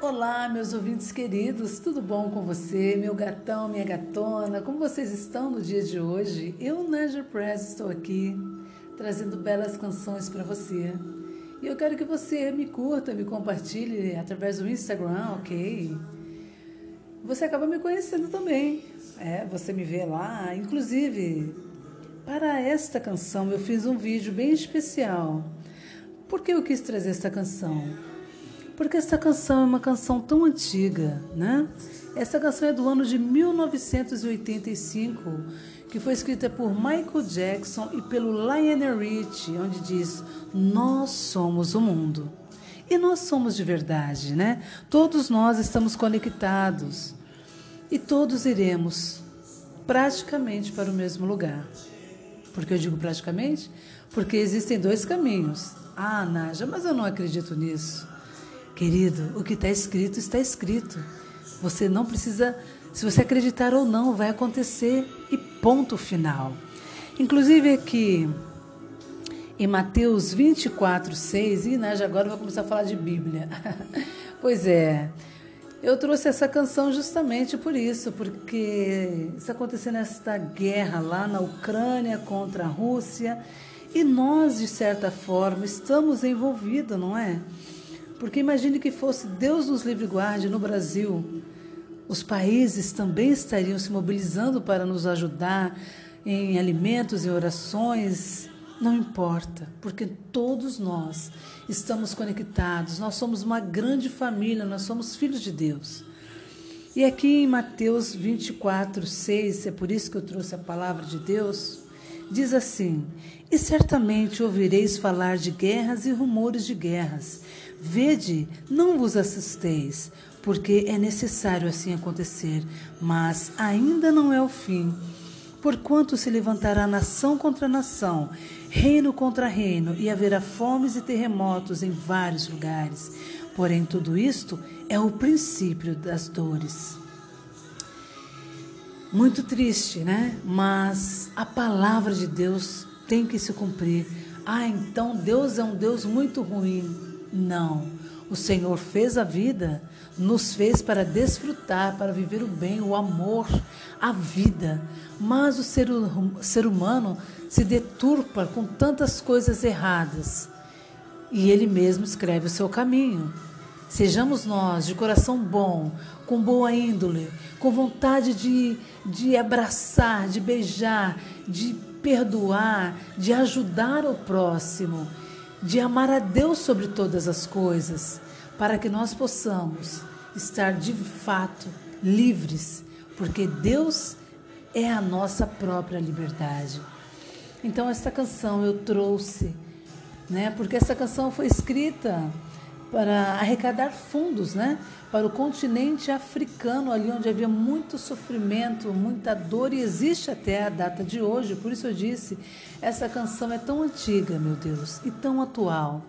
Olá, meus ouvintes queridos, tudo bom com você, meu gatão, minha gatona? Como vocês estão no dia de hoje? Eu, Naja Press, estou aqui trazendo belas canções para você. E eu quero que você me curta, me compartilhe através do Instagram, ok? Você acaba me conhecendo também. É, você me vê lá. Inclusive, para esta canção eu fiz um vídeo bem especial. Por que eu quis trazer esta canção? Porque essa canção é uma canção tão antiga, né? Essa canção é do ano de 1985, que foi escrita por Michael Jackson e pelo Lionel Richie, onde diz: Nós somos o mundo. E nós somos de verdade, né? Todos nós estamos conectados e todos iremos praticamente para o mesmo lugar. Por que eu digo praticamente? Porque existem dois caminhos. Ah, Naja, mas eu não acredito nisso. Querido, o que está escrito, está escrito. Você não precisa, se você acreditar ou não, vai acontecer e ponto final. Inclusive aqui em Mateus 24, 6, e né, agora vou começar a falar de Bíblia. pois é, eu trouxe essa canção justamente por isso, porque está acontecendo esta guerra lá na Ucrânia contra a Rússia e nós, de certa forma, estamos envolvidos, não é? Porque imagine que fosse Deus nos livre guarde no Brasil, os países também estariam se mobilizando para nos ajudar em alimentos e orações. Não importa, porque todos nós estamos conectados, nós somos uma grande família, nós somos filhos de Deus. E aqui em Mateus 24, 6, é por isso que eu trouxe a palavra de Deus, diz assim: E certamente ouvireis falar de guerras e rumores de guerras. Vede, não vos assusteis, porque é necessário assim acontecer, mas ainda não é o fim. Porquanto se levantará nação contra nação, reino contra reino, e haverá fomes e terremotos em vários lugares. Porém, tudo isto é o princípio das dores. Muito triste, né? Mas a palavra de Deus tem que se cumprir. Ah, então Deus é um Deus muito ruim. Não. O Senhor fez a vida, nos fez para desfrutar, para viver o bem, o amor, a vida. Mas o ser, ser humano se deturpa com tantas coisas erradas. E ele mesmo escreve o seu caminho. Sejamos nós de coração bom, com boa índole, com vontade de, de abraçar, de beijar, de perdoar, de ajudar o próximo de amar a Deus sobre todas as coisas, para que nós possamos estar de fato livres, porque Deus é a nossa própria liberdade. Então esta canção eu trouxe, né? Porque essa canção foi escrita para arrecadar fundos, né? Para o continente africano, ali onde havia muito sofrimento, muita dor e existe até a data de hoje. Por isso eu disse, essa canção é tão antiga, meu Deus, e tão atual.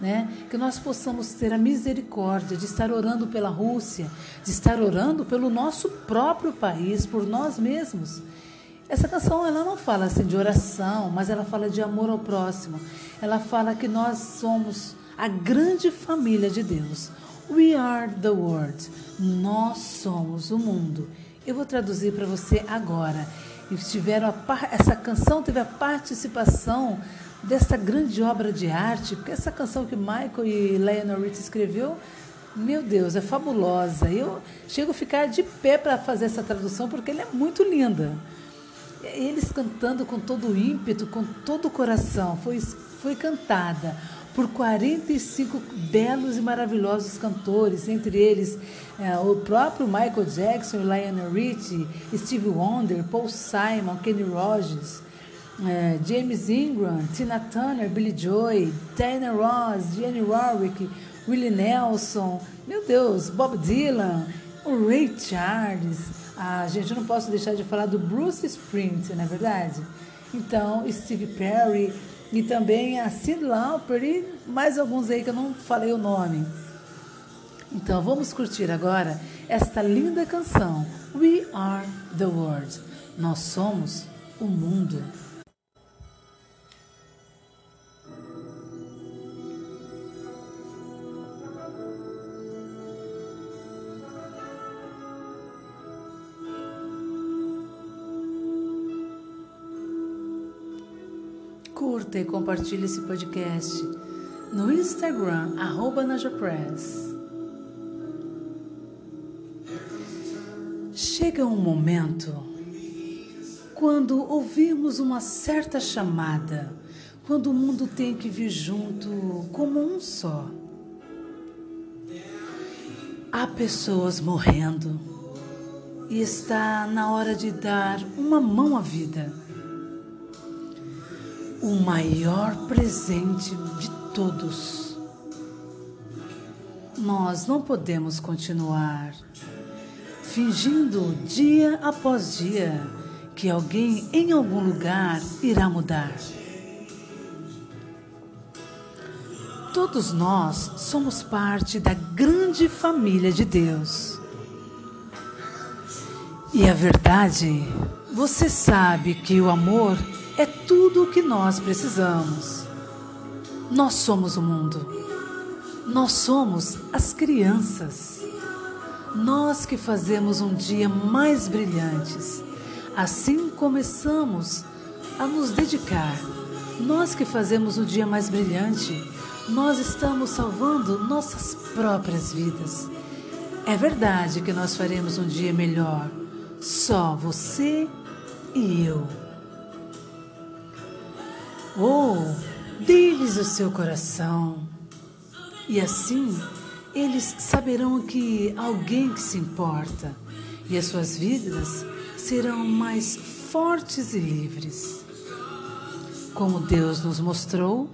Né? Que nós possamos ter a misericórdia de estar orando pela Rússia, de estar orando pelo nosso próprio país, por nós mesmos. Essa canção ela não fala assim de oração, mas ela fala de amor ao próximo. Ela fala que nós somos a grande família de Deus. We are the world. Nós somos o mundo. Eu vou traduzir para você agora. E tiveram a, essa canção teve a participação dessa grande obra de arte, porque essa canção que Michael e Lionel Rich escreveu, meu Deus, é fabulosa. Eu chego a ficar de pé para fazer essa tradução porque ela é muito linda. Eles cantando com todo o ímpeto, com todo o coração, foi, foi cantada por 45 belos e maravilhosos cantores, entre eles é, o próprio Michael Jackson, Lionel Richie, Steve Wonder, Paul Simon, Kenny Rogers, é, James Ingram, Tina Turner, Billy Joy, Diana Ross, Jenny Warwick, Willie Nelson, meu Deus, Bob Dylan, o Ray Charles. Ah, gente, eu não posso deixar de falar do Bruce Springsteen, não é verdade? Então, Steve Perry, e também a Sid Lauper e mais alguns aí que eu não falei o nome. Então vamos curtir agora esta linda canção We Are the World. Nós somos o mundo. Curta e compartilhe esse podcast no Instagram, arroba Najapress. Chega um momento quando ouvimos uma certa chamada, quando o mundo tem que vir junto como um só. Há pessoas morrendo e está na hora de dar uma mão à vida. O maior presente de todos. Nós não podemos continuar fingindo dia após dia que alguém em algum lugar irá mudar. Todos nós somos parte da grande família de Deus. E a verdade, você sabe que o amor é tudo o que nós precisamos. Nós somos o mundo. Nós somos as crianças. Nós que fazemos um dia mais brilhantes. Assim começamos a nos dedicar. Nós que fazemos o dia mais brilhante, nós estamos salvando nossas próprias vidas. É verdade que nós faremos um dia melhor. Só você e eu. Ou oh, dê-lhes o seu coração. E assim eles saberão que alguém que se importa e as suas vidas serão mais fortes e livres. Como Deus nos mostrou,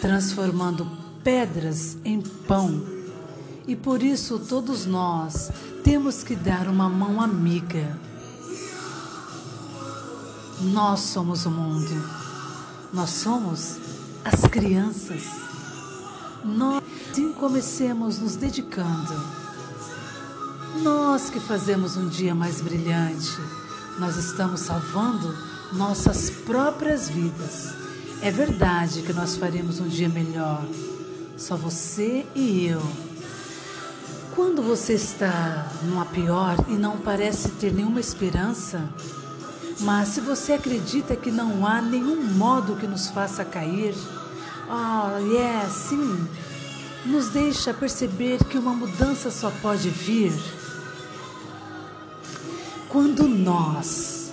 transformando pedras em pão. E por isso todos nós temos que dar uma mão amiga. Nós somos o mundo. Nós somos as crianças. Nós assim comecemos nos dedicando. Nós que fazemos um dia mais brilhante, nós estamos salvando nossas próprias vidas. É verdade que nós faremos um dia melhor, só você e eu. Quando você está numa pior e não parece ter nenhuma esperança, mas se você acredita que não há nenhum modo que nos faça cair, oh, yeah, sim, nos deixa perceber que uma mudança só pode vir quando nós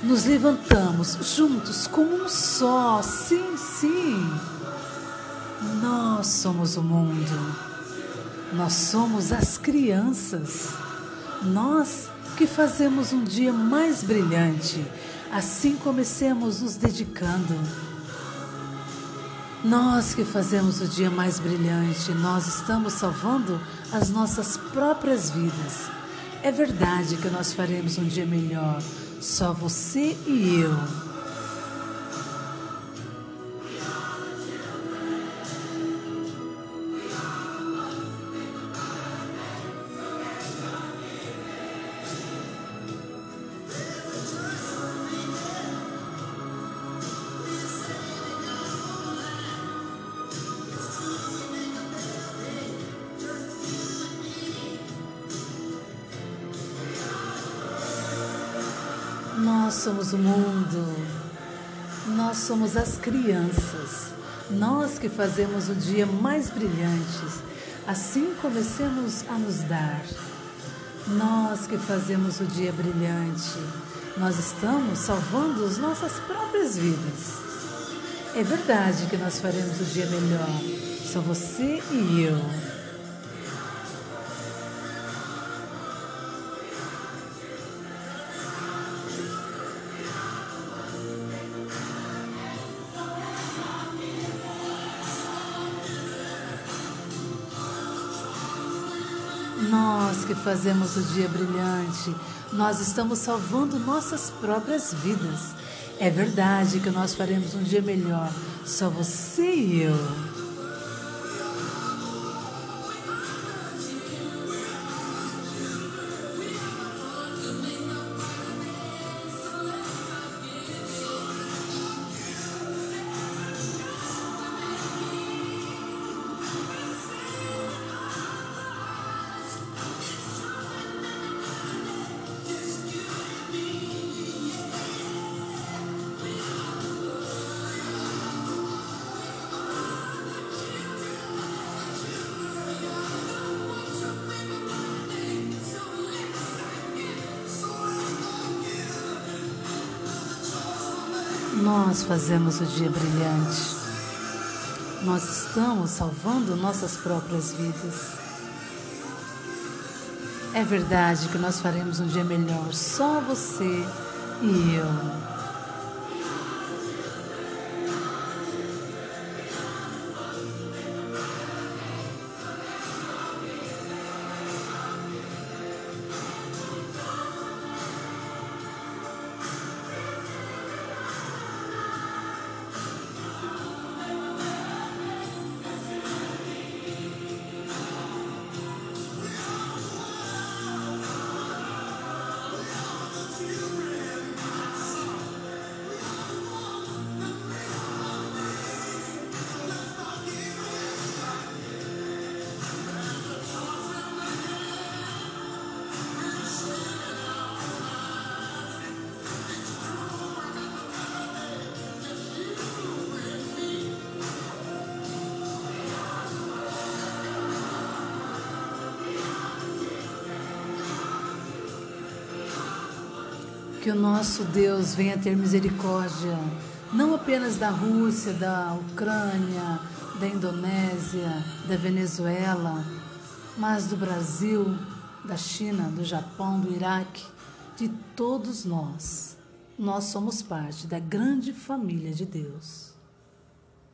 nos levantamos juntos como um só. Sim, sim. Nós somos o mundo. Nós somos as crianças. Nós que fazemos um dia mais brilhante. Assim comecemos nos dedicando nós que fazemos o dia mais brilhante, nós estamos salvando as nossas próprias vidas. É verdade que nós faremos um dia melhor, só você e eu. Somos o mundo, nós somos as crianças, nós que fazemos o dia mais brilhante. Assim comecemos a nos dar. Nós que fazemos o dia brilhante, nós estamos salvando as nossas próprias vidas. É verdade que nós faremos o dia melhor, só você e eu. Nós que fazemos o dia brilhante, nós estamos salvando nossas próprias vidas. É verdade que nós faremos um dia melhor, só você e eu. Nós fazemos o dia brilhante. Nós estamos salvando nossas próprias vidas. É verdade que nós faremos um dia melhor, só você e eu. Que o nosso Deus venha ter misericórdia, não apenas da Rússia, da Ucrânia, da Indonésia, da Venezuela, mas do Brasil, da China, do Japão, do Iraque, de todos nós. Nós somos parte da grande família de Deus.